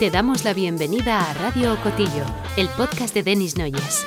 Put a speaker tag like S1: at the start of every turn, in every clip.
S1: Te damos la bienvenida a Radio Cotillo, el podcast de Denis Noyes.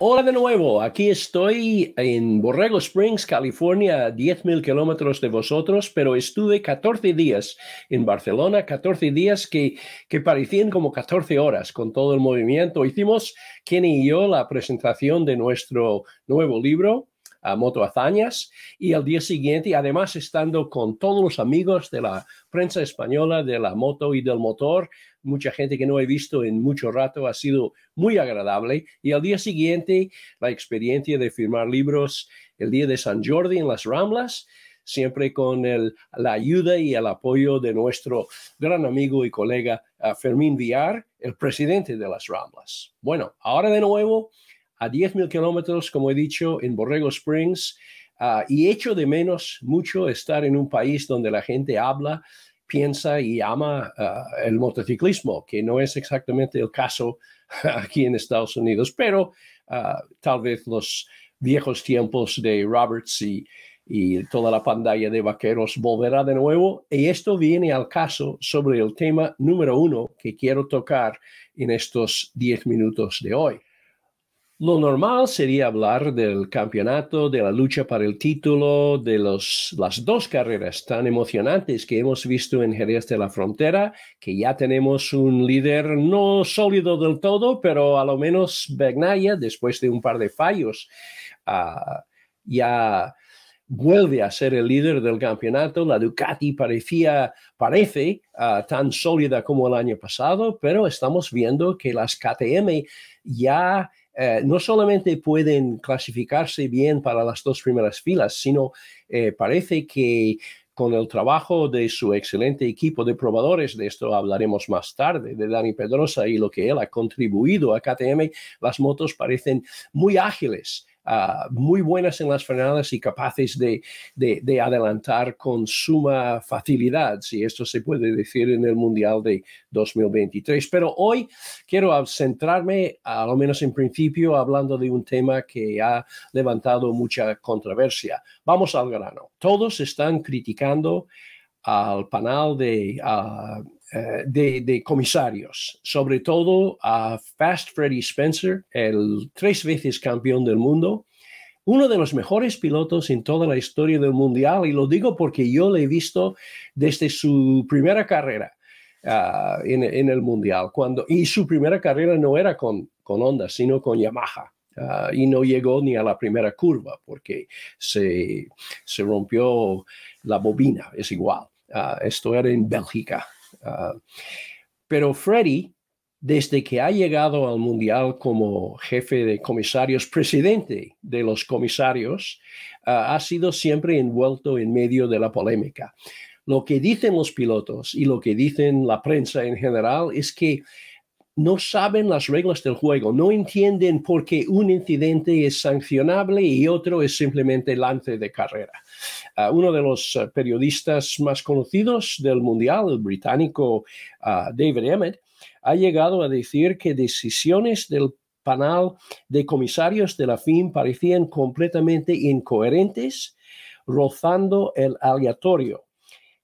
S2: Hola de nuevo, aquí estoy en Borrego Springs, California, a 10.000 kilómetros de vosotros, pero estuve 14 días en Barcelona, 14 días que, que parecían como 14 horas con todo el movimiento. Hicimos, Kenny y yo, la presentación de nuestro nuevo libro, a Moto Hazañas y al día siguiente, además estando con todos los amigos de la prensa española de la moto y del motor, mucha gente que no he visto en mucho rato, ha sido muy agradable y al día siguiente la experiencia de firmar libros el día de San Jordi en las Ramblas siempre con la ayuda y el apoyo de nuestro gran amigo y colega uh, Fermín Villar, el presidente de las Ramblas. Bueno, ahora de nuevo a 10.000 kilómetros, como he dicho, en Borrego Springs, uh, y echo de menos mucho estar en un país donde la gente habla, piensa y ama uh, el motociclismo, que no es exactamente el caso aquí en Estados Unidos, pero uh, tal vez los viejos tiempos de Roberts y, y toda la pantalla de vaqueros volverá de nuevo. Y esto viene al caso sobre el tema número uno que quiero tocar en estos 10 minutos de hoy. Lo normal sería hablar del campeonato, de la lucha para el título, de los, las dos carreras tan emocionantes que hemos visto en Jerez de la Frontera, que ya tenemos un líder no sólido del todo, pero a lo menos Begnaya, después de un par de fallos, uh, ya vuelve a ser el líder del campeonato. La Ducati parecía, parece uh, tan sólida como el año pasado, pero estamos viendo que las KTM ya eh, no solamente pueden clasificarse bien para las dos primeras filas, sino eh, parece que con el trabajo de su excelente equipo de probadores, de esto hablaremos más tarde, de Dani Pedrosa y lo que él ha contribuido a KTM, las motos parecen muy ágiles Ah, muy buenas en las frenadas y capaces de, de, adelantar con suma facilidad, si esto se puede decir en el Mundial de 2023. Pero hoy quiero centrarme, a lo menos en principio, hablando de un tema que ha levantado mucha controversia. Vamos al grano. Todos están criticando al panel de, uh, eh, de, comisarios, sobre todo a Fast Freddy Spencer, el tres veces campeón del mundo, uno de los mejores pilotos en toda la historia del mundial, y lo digo porque yo le he visto desde su primera carrera ah, en, el mundial, cuando, y su primera carrera no era con, con Honda, sino con Yamaha. Ah, y no llegó ni a la primera curva porque se, se rompió la bobina, es igual. Ah, esto era en Bélgica. Ah, pero Freddy, desde que ha llegado al Mundial como jefe de comisarios, presidente de los comisarios, ah, ha sido siempre envuelto en medio de la polémica. Lo que dicen los pilotos y lo que dicen la prensa en general es que no saben las reglas del juego, no entienden por qué un incidente es sancionable y otro es simplemente lance de carrera. Ah, uno de los ah, periodistas más conocidos del Mundial, el británico ah, David Emmett, ha llegado a decir que decisiones del panel de comisarios de la FIM parecían completamente incoherentes, rozando el aleatorio.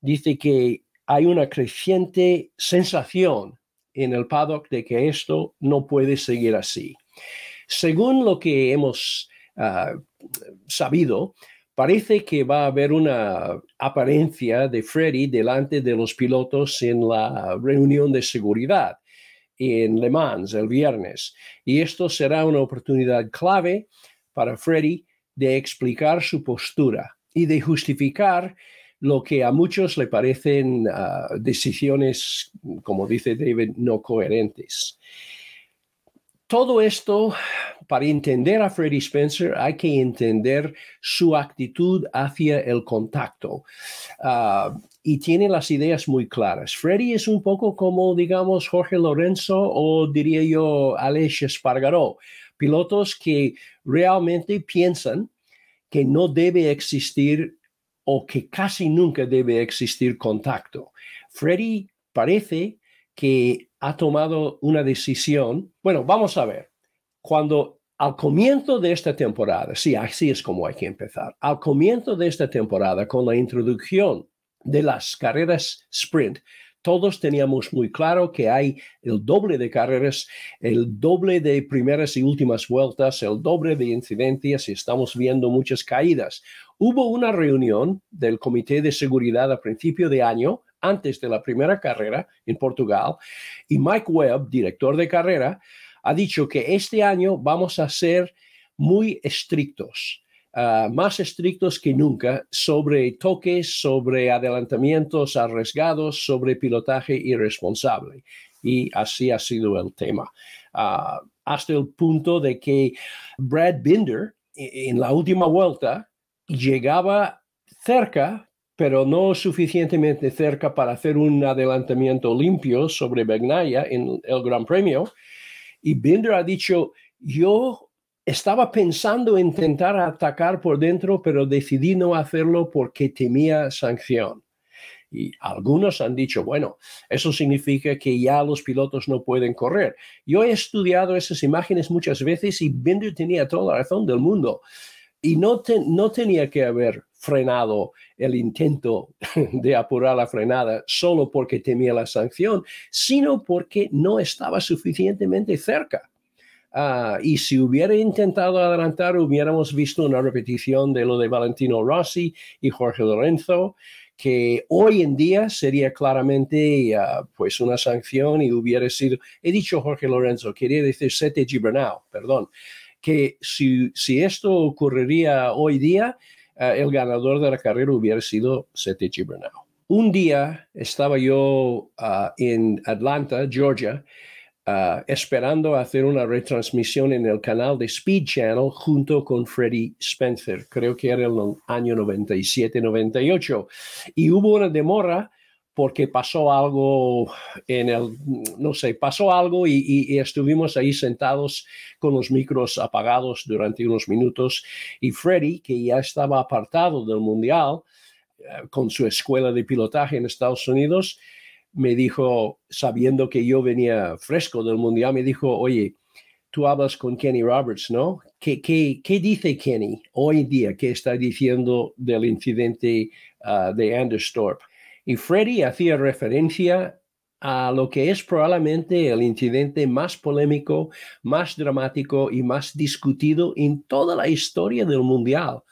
S2: Dice que hay una creciente sensación en el paddock de que esto no puede seguir así. Según lo que hemos sabido, parece que va a haber una apariencia de Freddy delante de los pilotos en la reunión de seguridad en Le Mans el viernes. Y esto será una oportunidad clave para Freddy de explicar su postura y de justificar lo que a muchos le parecen ah, decisiones, como dice David, no coherentes. Todo esto para entender a Freddie Spencer hay que entender su actitud hacia el contacto. Ah, y tiene las ideas muy claras. Freddie es un poco como, digamos, Jorge Lorenzo o diría yo Aleix Espargaró, pilotos que realmente piensan que no debe existir o que casi nunca debe existir contacto. Freddie parece que ha tomado una decisión. Bueno, vamos a ver. Cuando al comienzo de esta temporada, sí, así es como hay que empezar, al comienzo de esta temporada, con la introducción de las carreras sprint, todos teníamos muy claro que hay el doble de carreras, el doble de primeras y últimas vueltas, el doble de incidencias y estamos viendo muchas caídas. Hubo una reunión del Comité de Seguridad a principio de año, antes de la primera carrera en Portugal, y Mike Webb, director de carrera, ha dicho que este año vamos a ser muy estrictos Ah, más estrictos que nunca sobre toques, sobre adelantamientos arriesgados, sobre pilotaje irresponsable. Y así ha sido el tema. Ah, hasta el punto de que Brad Binder e, en la última vuelta llegaba cerca, pero no suficientemente cerca para hacer un adelantamiento limpio sobre Begnaya en el Gran Premio. Y Binder ha dicho, yo estaba pensando en intentar atacar por dentro, pero decidí no hacerlo porque temía sanción. Y algunos han dicho, bueno, eso significa que ya los pilotos no pueden correr. Yo he estudiado esas imágenes muchas veces y Bender tenía toda la razón del mundo. Y no, no tenía que haber frenado el intento de apurar la frenada solo porque temía la sanción, sino porque no estaba suficientemente cerca. Ah, y si hubiera intentado adelantar, hubiéramos visto una repetición de lo de Valentino Rossi y Jorge Lorenzo, que hoy en día sería claramente ah, pues una sanción y hubiera sido, he dicho Jorge Lorenzo, quería decir Sete Gibernau, perdón, que si, si esto ocurriría hoy día, ah, el ganador de la carrera hubiera sido Sete Gibernau. Un día estaba yo en Atlanta, Georgia, Ah, esperando hacer una retransmisión en el canal de Speed Channel junto con Freddie Spencer. Creo que era el año 97-98. Y hubo una demora porque pasó algo en el, no sé, pasó algo y, estuvimos ahí sentados con los micros apagados durante unos minutos y Freddie, que ya estaba apartado del mundial eh, con su escuela de pilotaje en Estados Unidos, me dijo, sabiendo que yo venía fresco del mundial, me dijo, oye, tú hablas con Kenny Roberts, ¿no? ¿Qué, qué, qué dice Kenny hoy día? ¿Qué está diciendo del incidente uh, de Anderstorp? Y Freddy hacía referencia a lo que es probablemente el incidente más polémico, más dramático y más discutido en toda la historia del mundial.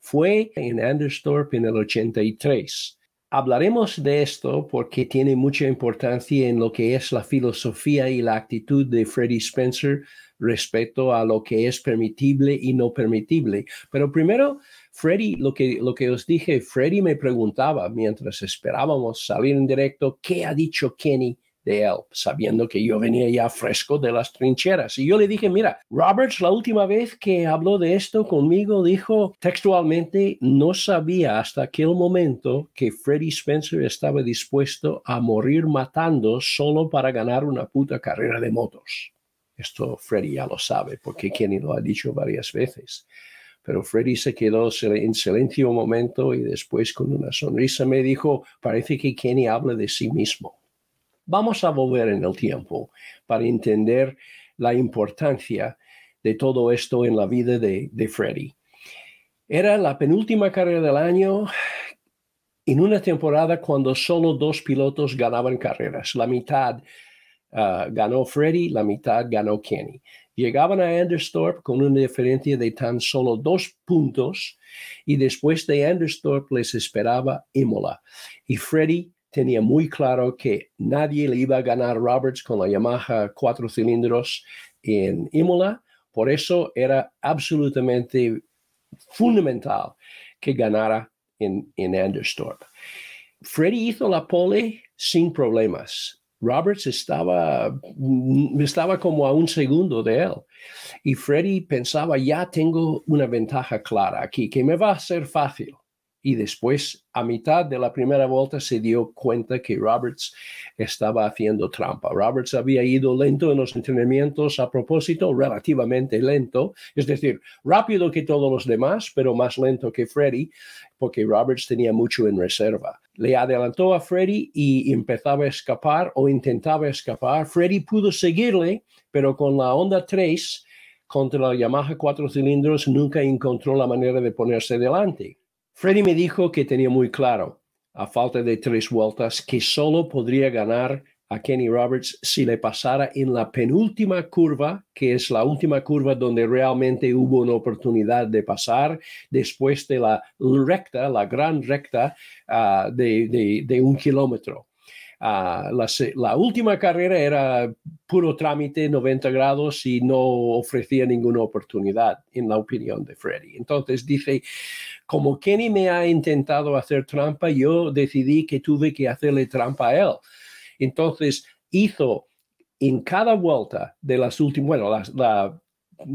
S2: Fue en Anderstorp en el 83. Hablaremos de esto porque tiene mucha importancia en lo que es la filosofía y la actitud de Freddie Spencer respecto a lo que es permitible y no permitible. Pero primero, Freddie, lo que, lo que os dije, Freddie me preguntaba mientras esperábamos salir en directo, ¿qué ha dicho Kenny de él, sabiendo que yo venía ya fresco de las trincheras. Y yo le dije, mira, Roberts la última vez que habló de esto conmigo dijo textualmente, no sabía hasta aquel momento que Freddie Spencer estaba dispuesto a morir matando solo para ganar una puta carrera de motos. Esto Freddie ya lo sabe, porque Kenny lo ha dicho varias veces. Pero Freddie se quedó en silencio un momento y después con una sonrisa me dijo, parece que Kenny habla de sí mismo. Vamos a volver en el tiempo para entender la importancia de todo esto en la vida de, Freddy. Era la penúltima carrera del año en una temporada cuando solo dos pilotos ganaban carreras. La mitad ah, ganó Freddy, la mitad ganó Kenny. Llegaban a Anderstorp con una diferencia de tan solo dos puntos y después de Anderstorp les esperaba Imola. Y Freddy tenía muy claro que nadie le iba a ganar Roberts con la Yamaha cuatro cilindros en Imola. Por eso era absolutamente fundamental que ganara en, en Anderstorp. Freddy hizo la pole sin problemas. Roberts estaba, estaba como a un segundo de él. Y Freddy pensaba, ya tengo una ventaja clara aquí, que me va a ser fácil y después a mitad de la primera vuelta se dio cuenta que Roberts estaba haciendo trampa. Roberts había ido lento en los entrenamientos a propósito, relativamente lento, es decir, rápido que todos los demás, pero más lento que Freddy, porque Roberts tenía mucho en reserva. Le adelantó a Freddy y empezaba a escapar o intentaba escapar. Freddy pudo seguirle, pero con la Honda 3 contra la Yamaha cuatro cilindros nunca encontró la manera de ponerse delante. Freddy me dijo que tenía muy claro, a falta de tres vueltas, que solo podría ganar a Kenny Roberts si le pasara en la penúltima curva, que es la última curva donde realmente hubo una oportunidad de pasar después de la recta, la gran recta ah, de, un kilómetro. La, última carrera era puro trámite, 90 grados y no ofrecía ninguna oportunidad, en la opinión de Freddy. Entonces dice, como Kenny me ha intentado hacer trampa, yo decidí que tuve que hacerle trampa a él. Entonces hizo en cada vuelta de las últimas, bueno,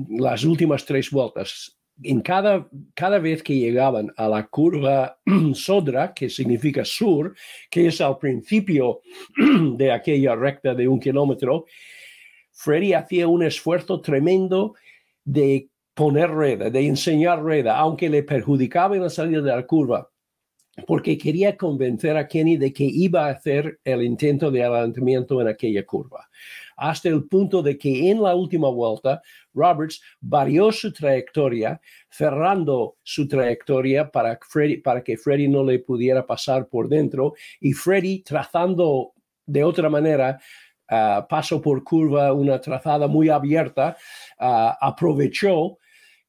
S2: las últimas tres vueltas, en cada, cada vez que llegaban a la curva Sodra, que significa sur, que es al principio de aquella recta de un kilómetro, Freddy hacía un esfuerzo tremendo de poner rueda, de enseñar rueda, aunque le perjudicaba en la salida de la curva porque quería convencer a Kenny de que iba a hacer el intento de adelantamiento en aquella curva, hasta el punto de que en la última vuelta Roberts varió su trayectoria, cerrando su trayectoria para, que Freddy no le pudiera pasar por dentro y Freddy trazando de otra manera uh, paso por curva, una trazada muy abierta, uh, aprovechó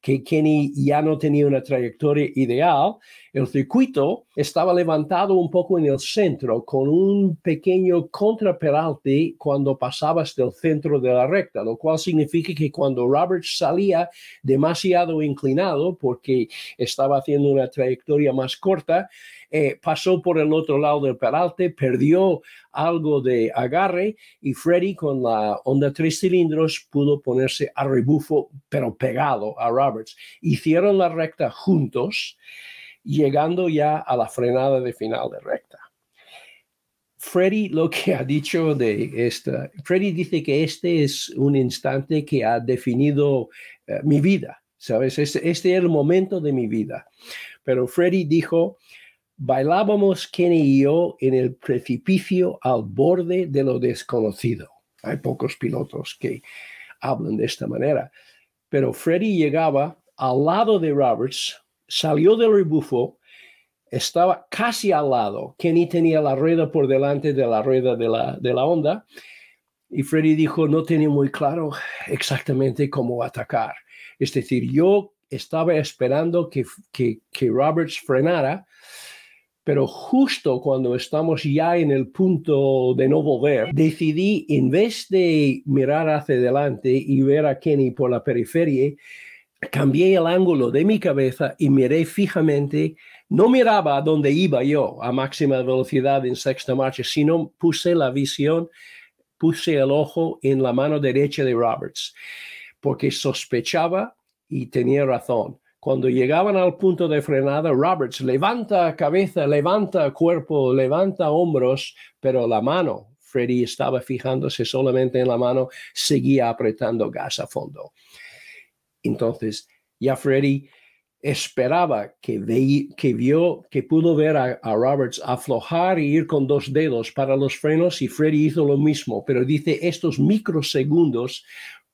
S2: que Kenny ya no tenía una trayectoria ideal, el circuito estaba levantado un poco en el centro con un pequeño contraperalte cuando pasabas del centro de la recta, lo cual significa que cuando Roberts salía demasiado inclinado porque estaba haciendo una trayectoria más corta, eh, pasó por el otro lado del peralte, perdió algo de agarre y Freddy con la onda tres cilindros pudo ponerse a rebufo, pero pegado a Roberts. Hicieron la recta juntos, llegando ya a la frenada de final de recta. Freddy lo que ha dicho de esta, Freddy dice que este es un instante que ha definido eh, mi vida, ¿sabes? Este, este, es el momento de mi vida. Pero Freddy dijo, Bailábamos Kenny y yo en el precipicio al borde de lo desconocido. Hay pocos pilotos que hablan de esta manera. Pero Freddy llegaba al lado de Roberts, salió del rebufo, estaba casi al lado. Kenny tenía la rueda por delante de la rueda de la, de la onda. Y Freddy dijo, no tenía muy claro exactamente cómo atacar. Es decir, yo estaba esperando que, que, que Roberts frenara pero justo cuando estamos ya en el punto de no volver, decidí, en vez de mirar hacia adelante y ver a Kenny por la periferia, cambié el ángulo de mi cabeza y miré fijamente. No miraba a dónde iba yo a máxima velocidad en sexta marcha, sino puse la visión, puse el ojo en la mano derecha de Roberts, porque sospechaba y tenía razón cuando llegaban al punto de frenada, Roberts levanta cabeza, levanta cuerpo, levanta hombros, pero la mano, Freddy estaba fijándose solamente en la mano, seguía apretando gas a fondo. Entonces, ya Freddy esperaba que, que vio, que pudo ver a, a, Roberts aflojar y ir con dos dedos para los frenos y Freddy hizo lo mismo, pero dice estos microsegundos,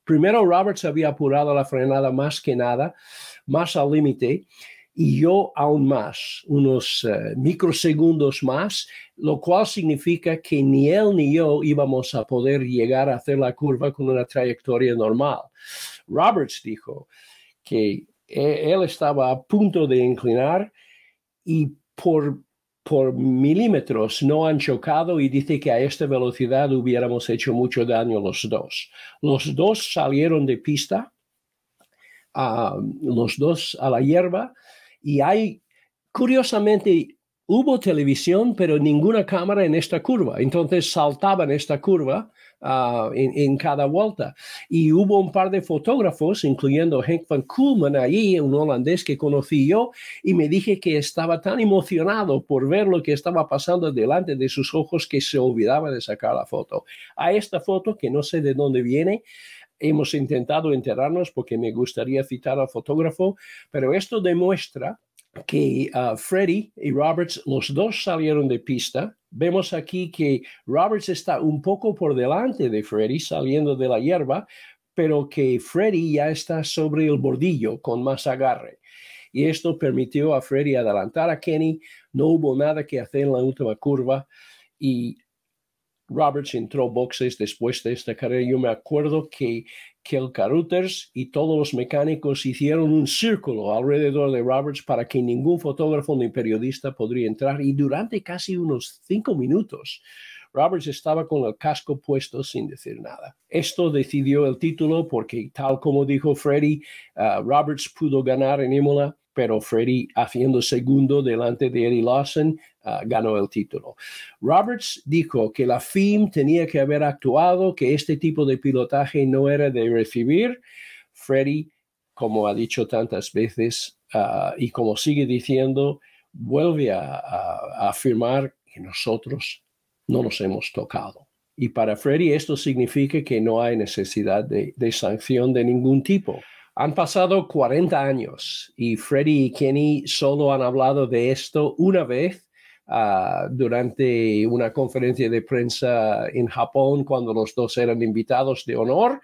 S2: primero Roberts había apurado la frenada más que nada, más al límite y yo aún más, unos eh, microsegundos más, lo cual significa que ni él ni yo íbamos a poder llegar a hacer la curva con una trayectoria normal. Roberts dijo que e, él estaba a punto de inclinar y por, por milímetros no han chocado y dice que a esta velocidad hubiéramos hecho mucho daño los dos. Los dos salieron de pista a los dos a la hierba y hay, curiosamente, hubo televisión, pero ninguna cámara en esta curva. Entonces saltaban esta curva ah, en, cada vuelta. Y hubo un par de fotógrafos, incluyendo Henk van Koolman ahí, un holandés que conocí yo, y me dije que estaba tan emocionado por ver lo que estaba pasando delante de sus ojos que se olvidaba de sacar la foto. A esta foto, que no sé de dónde viene, hemos intentado enterarnos porque me gustaría citar al fotógrafo, pero esto demuestra que uh, Freddy y Roberts, los dos salieron de pista. Vemos aquí que Roberts está un poco por delante de Freddy saliendo de la hierba, pero que Freddy ya está sobre el bordillo con más agarre. y esto permitió a Freddy adelantar a Kenny. No hubo nada que hacer en la última curva y Roberts entró boxes después de esta carrera. Yo me acuerdo que, que el Carruthers y todos los mecánicos hicieron un círculo alrededor de Roberts para que ningún fotógrafo ni periodista podría entrar y durante casi unos cinco minutos Roberts estaba con el casco puesto sin decir nada. Esto decidió el título porque, tal como dijo Freddy, uh, Roberts pudo ganar en Imola, pero Freddy, haciendo segundo delante de Eddie Lawson, uh, ganó el título. Roberts dijo que la FIM tenía que haber actuado, que este tipo de pilotaje no era de recibir. Freddy, como ha dicho tantas veces uh, y como sigue diciendo, vuelve a, a afirmar que nosotros no nos hemos tocado. Y para Freddy esto significa que no hay necesidad de, sanción de ningún tipo. Han pasado 40 años y Freddy y Kenny solo han hablado de esto una vez ah, durante una conferencia de prensa en Japón cuando los dos eran invitados de honor.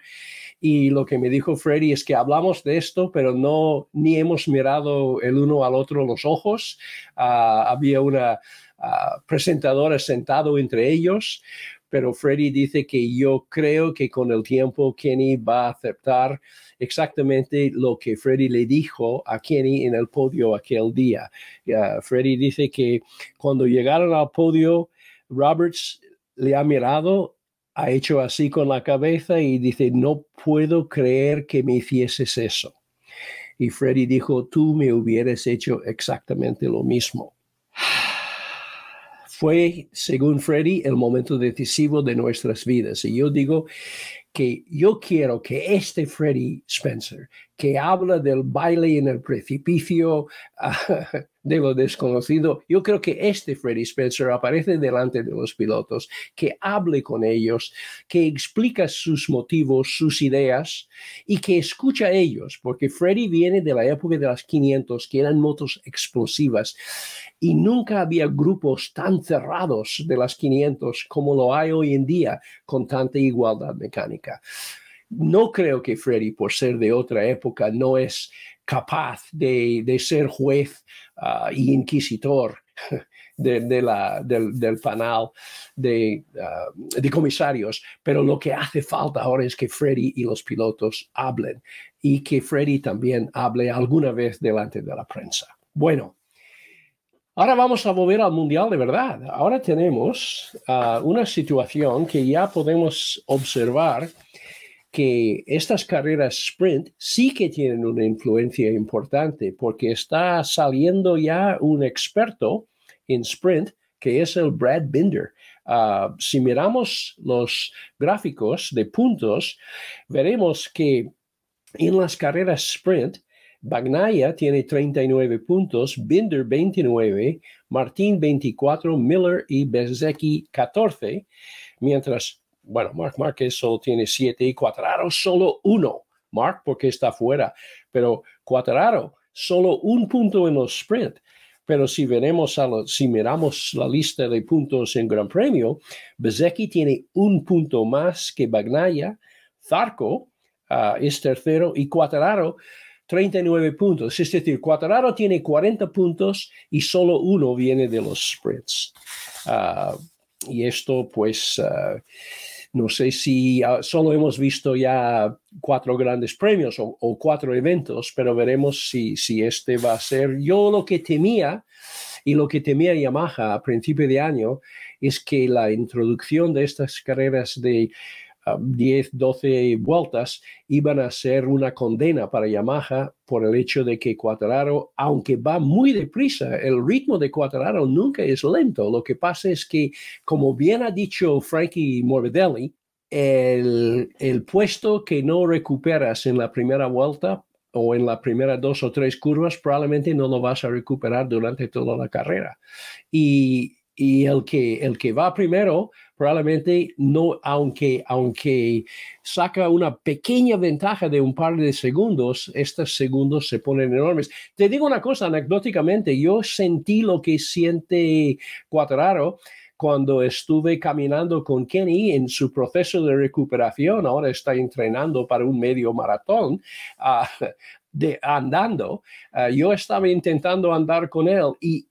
S2: Y lo que me dijo Freddy es que hablamos de esto, pero no ni hemos mirado el uno al otro los ojos. Ah, había una presentadores sentado entre ellos, pero Freddy dice que yo creo que con el tiempo Kenny va a aceptar exactamente lo que Freddy le dijo a Kenny en el podio aquel día. Freddy dice que cuando llegaron al podio, Roberts le ha mirado, ha hecho así con la cabeza y dice, no puedo creer que me hicieses eso. Y Freddy dijo, tú me hubieras hecho exactamente lo mismo fue, según Freddy, el momento decisivo de nuestras vidas. Y yo digo que yo quiero que este Freddy Spencer, que habla del baile en el precipicio de lo desconocido, yo creo que este Freddy Spencer aparece delante de los pilotos, que hable con ellos, que explica sus motivos, sus ideas y que escucha a ellos, porque Freddy viene de la época de las 500, que eran motos explosivas y nunca había grupos tan cerrados de las 500 como lo hay hoy en día con tanta igualdad mecánica. No creo que Freddy, por ser de otra época, no es capaz de, ser juez uh, y inquisitor del, panel de, uh, de, comisarios, pero lo que hace falta ahora es que Freddy y los pilotos hablen y que Freddy también hable alguna vez delante de la prensa. Bueno, Ahora vamos a volver al mundial de verdad. Ahora tenemos uh, una situación que ya podemos observar que estas carreras sprint sí que tienen una influencia importante porque está saliendo ya un experto en sprint que es el Brad Binder. Uh, si miramos los gráficos de puntos, veremos que en las carreras sprint Bagnaya tiene 39 puntos, Binder 29, Martín 24, Miller y Bezecchi 14, mientras, bueno, Mark Márquez solo tiene 7 y Cuatraro solo 1. Mark porque está fuera, pero Cuatraro solo un punto en los sprint. Pero si a si miramos la lista de puntos en Gran Premio, Bezecchi tiene un punto más que Bagnaya, Zarco uh, es tercero y Cuatraro 39 puntos. Es decir, Cuatararo tiene 40 puntos y solo uno viene de los sprints. Ah, y esto, pues, ah, no sé si ah, solo hemos visto ya cuatro grandes premios o, cuatro eventos, pero veremos si, si este va a ser. Yo lo que temía y lo que temía Yamaha a principio de año es que la introducción de estas carreras de 10, 12 vueltas iban a ser una condena para Yamaha por el hecho de que Quattraro, aunque va muy deprisa, el ritmo de Quattraro nunca es lento. Lo que pasa es que, como bien ha dicho Frankie Morbidelli, el, el puesto que no recuperas en la primera vuelta o en la primera dos o tres curvas, probablemente no lo vas a recuperar durante toda la carrera. Y, y el, que, el que va primero probablemente no, aunque, aunque saca una pequeña ventaja de un par de segundos, estos segundos se ponen enormes. Te digo una cosa, anecdóticamente, yo sentí lo que siente Cuatraro cuando estuve caminando con Kenny en su proceso de recuperación, ahora está entrenando para un medio maratón. Ah, de andando, ah, yo estaba intentando andar con él y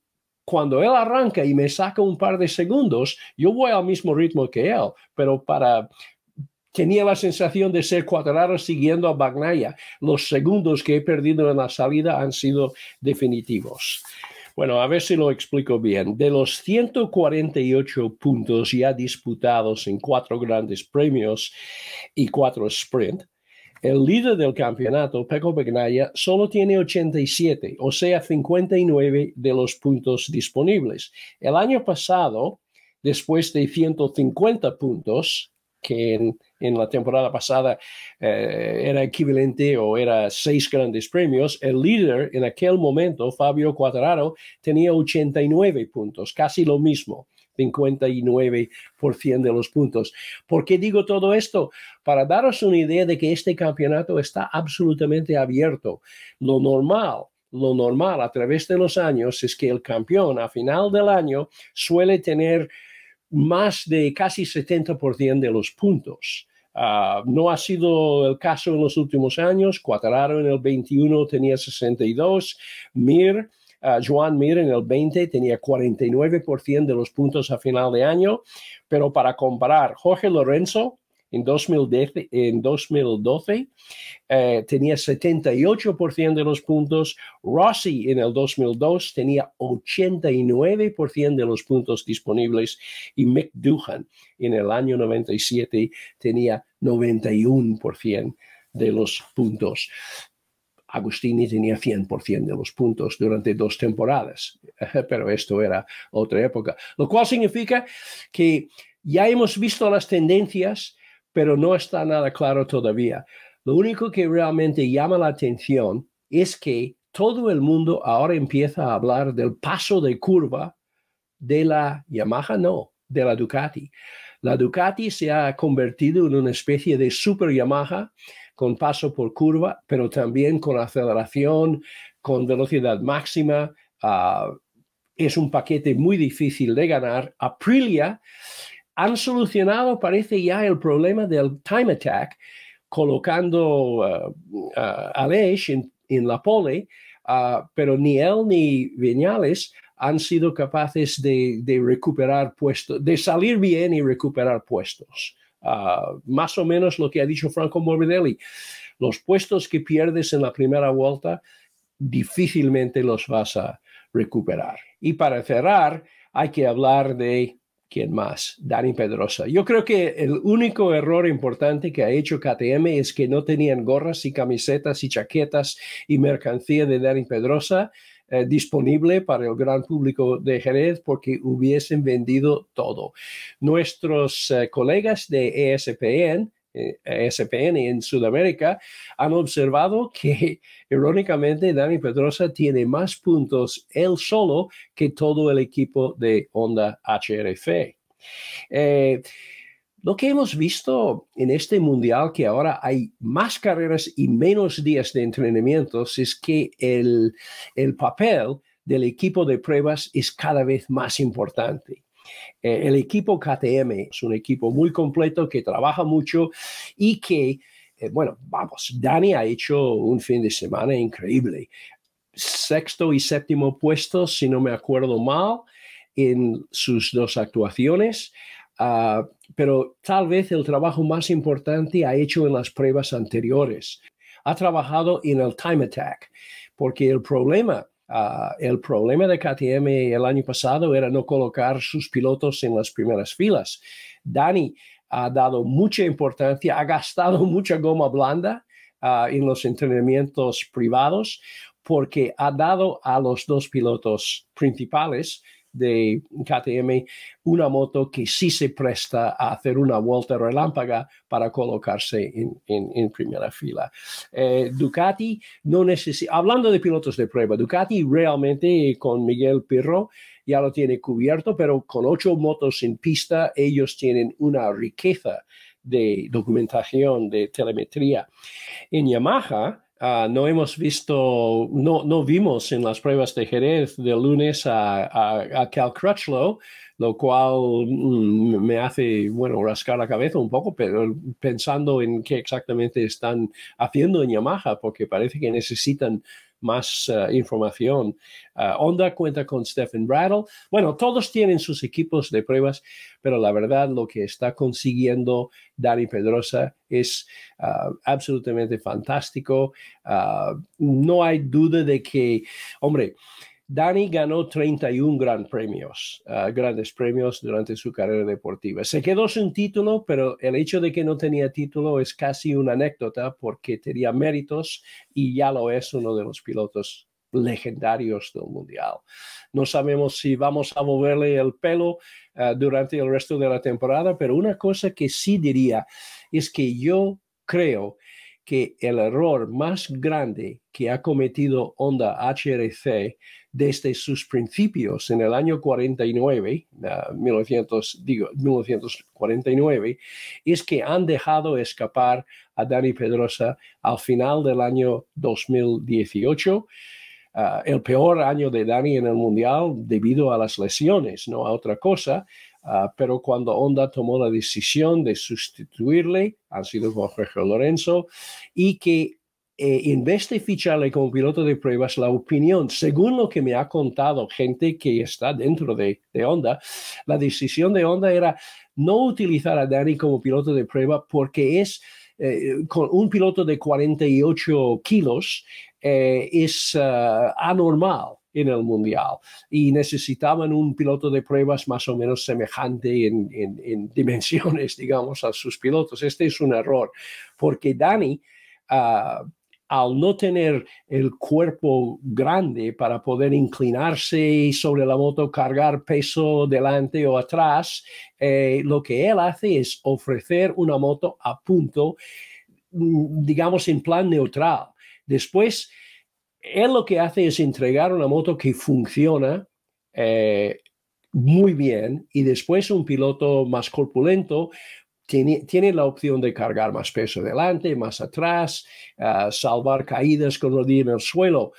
S2: cuando él arranca y me saca un par de segundos, yo voy al mismo ritmo que él, pero para tenía la sensación de ser cuadrado siguiendo a Bagnaya. Los segundos que he perdido en la salida han sido definitivos. Bueno, a ver si lo explico bien. De los 148 puntos ya disputados en cuatro grandes premios y cuatro sprint, el líder del campeonato, Peco Bagnaya, solo tiene 87, o sea, 59 de los puntos disponibles. El año pasado, después de 150 puntos, que en, la temporada pasada eh, era equivalente o era seis grandes premios, el líder en aquel momento, Fabio Quadraro, tenía 89 puntos, casi lo mismo. 59% de los puntos. ¿Por qué digo todo esto? Para daros una idea de que este campeonato está absolutamente abierto. Lo normal lo normal a través de los años es que el campeón a final del año suele tener más de casi 70% de los puntos. Ah, no ha sido el caso en los últimos años. Cuatararo en el 21 tenía 62, Mir Uh, Joan Mir en el 20 tenía 49% de los puntos a final de año, pero para comparar, Jorge Lorenzo en 2012, en 2012 eh, tenía 78% de los puntos, Rossi en el 2002 tenía 89% de los puntos disponibles y Mick Duhan en el año 97 tenía 91% de los puntos. Agustini tenía 100% de los puntos durante dos temporadas, pero esto era otra época, lo cual significa que ya hemos visto las tendencias, pero no está nada claro todavía. Lo único que realmente llama la atención es que todo el mundo ahora empieza a hablar del paso de curva de la Yamaha, no, de la Ducati. La Ducati se ha convertido en una especie de super Yamaha con paso por curva, pero también con aceleración, con velocidad máxima. Ah, es un paquete muy difícil de ganar. Aprilia han solucionado, parece ya, el problema del time attack, colocando uh, uh, a Leish en, la pole, pero ni él ni Viñales han sido capaces de, de recuperar puestos, de salir bien y recuperar puestos. Ah, más o menos lo que ha dicho Franco Morbidelli. Los puestos que pierdes en la primera vuelta difícilmente los vas a recuperar. Y para cerrar, hay que hablar de ¿Quién más? Dani Pedrosa. Yo creo que el único error importante que ha hecho KTM es que no tenían gorras y camisetas y chaquetas y mercancía de Dani Pedrosa eh, disponible para el gran público de Jerez porque hubiesen vendido todo. Nuestros eh, colegas de ESPN, ESPN en Sudamérica han observado que irónicamente Dani Pedrosa tiene más puntos él solo que todo el equipo de Honda HRF. Eh, lo que hemos visto en este mundial, que ahora hay más carreras y menos días de entrenamientos, es que el, el papel del equipo de pruebas es cada vez más importante. Eh, el equipo KTM es un equipo muy completo que trabaja mucho y que, eh, bueno, vamos, Dani ha hecho un fin de semana increíble. Sexto y séptimo puesto, si no me acuerdo mal, en sus dos actuaciones. Ah, pero tal vez el trabajo más importante ha hecho en las pruebas anteriores. Ha trabajado en el time attack, porque el problema, ah, el problema de KTM el año pasado era no colocar sus pilotos en las primeras filas. Dani ha dado mucha importancia, ha gastado mucha goma blanda ah, en los entrenamientos privados porque ha dado a los dos pilotos principales de KTM una moto que sí se presta a hacer una vuelta relámpaga para colocarse en, primera fila. Eh, Ducati no necesita, hablando de pilotos de prueba, Ducati realmente con Miguel Pirro ya lo tiene cubierto, pero con ocho motos en pista ellos tienen una riqueza de documentación, de telemetría. En Yamaha, Ah, no hemos visto, no, no vimos en las pruebas de Jerez de lunes a, a, Cal Crutchlow, lo cual mm, me hace, bueno, rascar la cabeza un poco, pero pensando en qué exactamente están haciendo en Yamaha, porque parece que necesitan más eh, información. Uh, Honda cuenta con Stephen Brattle. Bueno, todos tienen sus equipos de pruebas, pero la verdad lo que está consiguiendo Dani Pedrosa es uh, absolutamente fantástico. Uh, no hay duda de que, hombre, Dani ganó 31 gran premios, uh, grandes premios durante su carrera deportiva. Se quedó sin título, pero el hecho de que no tenía título es casi una anécdota porque tenía méritos y ya lo es uno de los pilotos legendarios del mundial. No sabemos si vamos a moverle el pelo uh, durante el resto de la temporada, pero una cosa que sí diría es que yo creo que el error más grande que ha cometido Honda HRC desde sus principios en el año 49, 1900, digo, 1949, es que han dejado escapar a Dani Pedrosa al final del año 2018. Ah, el peor año de Dani en el Mundial debido a las lesiones, no a otra cosa, ah, pero cuando Honda tomó la decisión de sustituirle, han sido Jorge Lorenzo, y que eh, en vez de ficharle como piloto de pruebas, la opinión, según lo que me ha contado gente que está dentro de, de Honda, la decisión de Honda era no utilizar a Danny como piloto de prueba porque es eh, con un piloto de 48 kilos eh, es anormal en el mundial y necesitaban un piloto de pruebas más o menos semejante en, en, dimensiones, digamos, a sus pilotos. Este es un error porque Danny ah, al no tener el cuerpo grande para poder inclinarse sobre la moto, cargar peso delante o atrás, eh, lo que él hace es ofrecer una moto a punto, mm, digamos, en plan neutral. Después, él lo que hace es entregar una moto que funciona. Eh, muy bien y después un piloto más corpulento tiene, la opción de cargar más peso adelante, más atrás, ah, salvar caídas con rodilla en el suelo.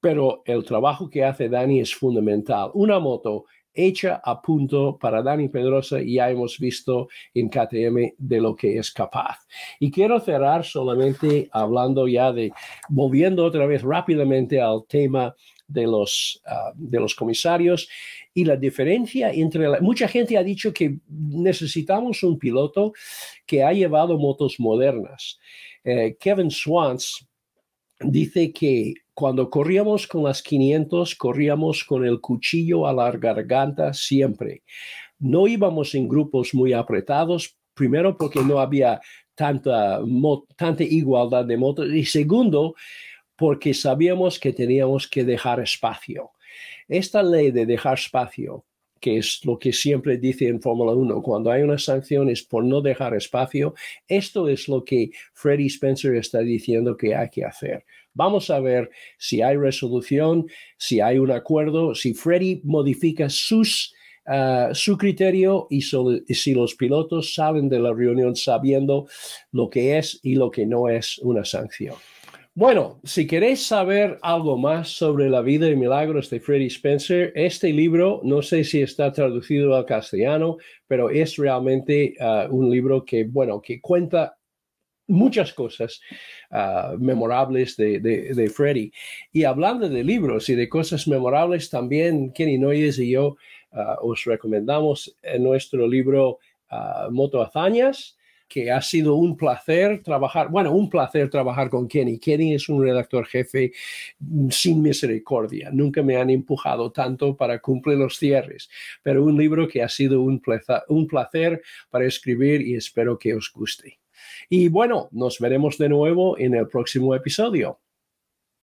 S2: Pero el trabajo que hace Dani es fundamental. Una moto hecha a punto para Dani Pedrosa y ya hemos visto en KTM de lo que es capaz. Y quiero cerrar solamente hablando ya de, volviendo otra vez rápidamente al tema de los, ah, de los comisarios y la diferencia entre mucha gente ha dicho que necesitamos un piloto que ha llevado motos modernas. Eh, Kevin Swans dice que cuando corríamos con las 500, corríamos con el cuchillo a la garganta siempre. No íbamos en grupos muy apretados, primero porque no había tanta, igualdad de motos y segundo porque sabíamos que teníamos que dejar espacio. Esta ley de dejar espacio, que es lo que siempre dice en Fórmula 1, cuando hay unas sanciones por no dejar espacio, esto es lo que Freddie Spencer está diciendo que hay que hacer. Vamos a ver si hay resolución, si hay un acuerdo, si Freddie modifica Uh, su criterio y si los pilotos salen de la reunión sabiendo lo que es y lo que no es una sanción. Bueno, si queréis saber algo más sobre la vida y milagros de Freddie Spencer, este libro, no sé si está traducido al castellano, pero es realmente uh, un libro que, bueno, que cuenta muchas cosas uh, memorables de, de, de, Freddie. Y hablando de libros y de cosas memorables, también Kenny Noyes y yo uh, os recomendamos nuestro libro Moto Hazañas que ha sido un placer trabajar, bueno, un placer trabajar con Kenny. Kenny es un redactor jefe sin misericordia. Nunca me han empujado tanto para cumplir los cierres, pero un libro que ha sido un placer, un placer para escribir y espero que os guste. Y bueno, nos veremos de nuevo en el próximo episodio.